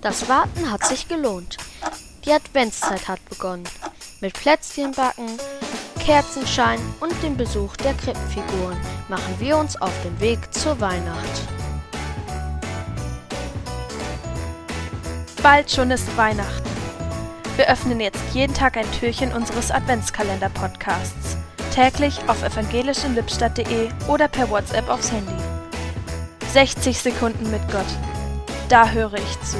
Das Warten hat sich gelohnt. Die Adventszeit hat begonnen. Mit Plätzchenbacken, Kerzenschein und dem Besuch der Krippenfiguren machen wir uns auf den Weg zur Weihnacht. Bald schon ist Weihnachten. Wir öffnen jetzt jeden Tag ein Türchen unseres Adventskalender-Podcasts. Täglich auf evangelischenlippstadt.de oder per WhatsApp aufs Handy. 60 Sekunden mit Gott. Da höre ich zu.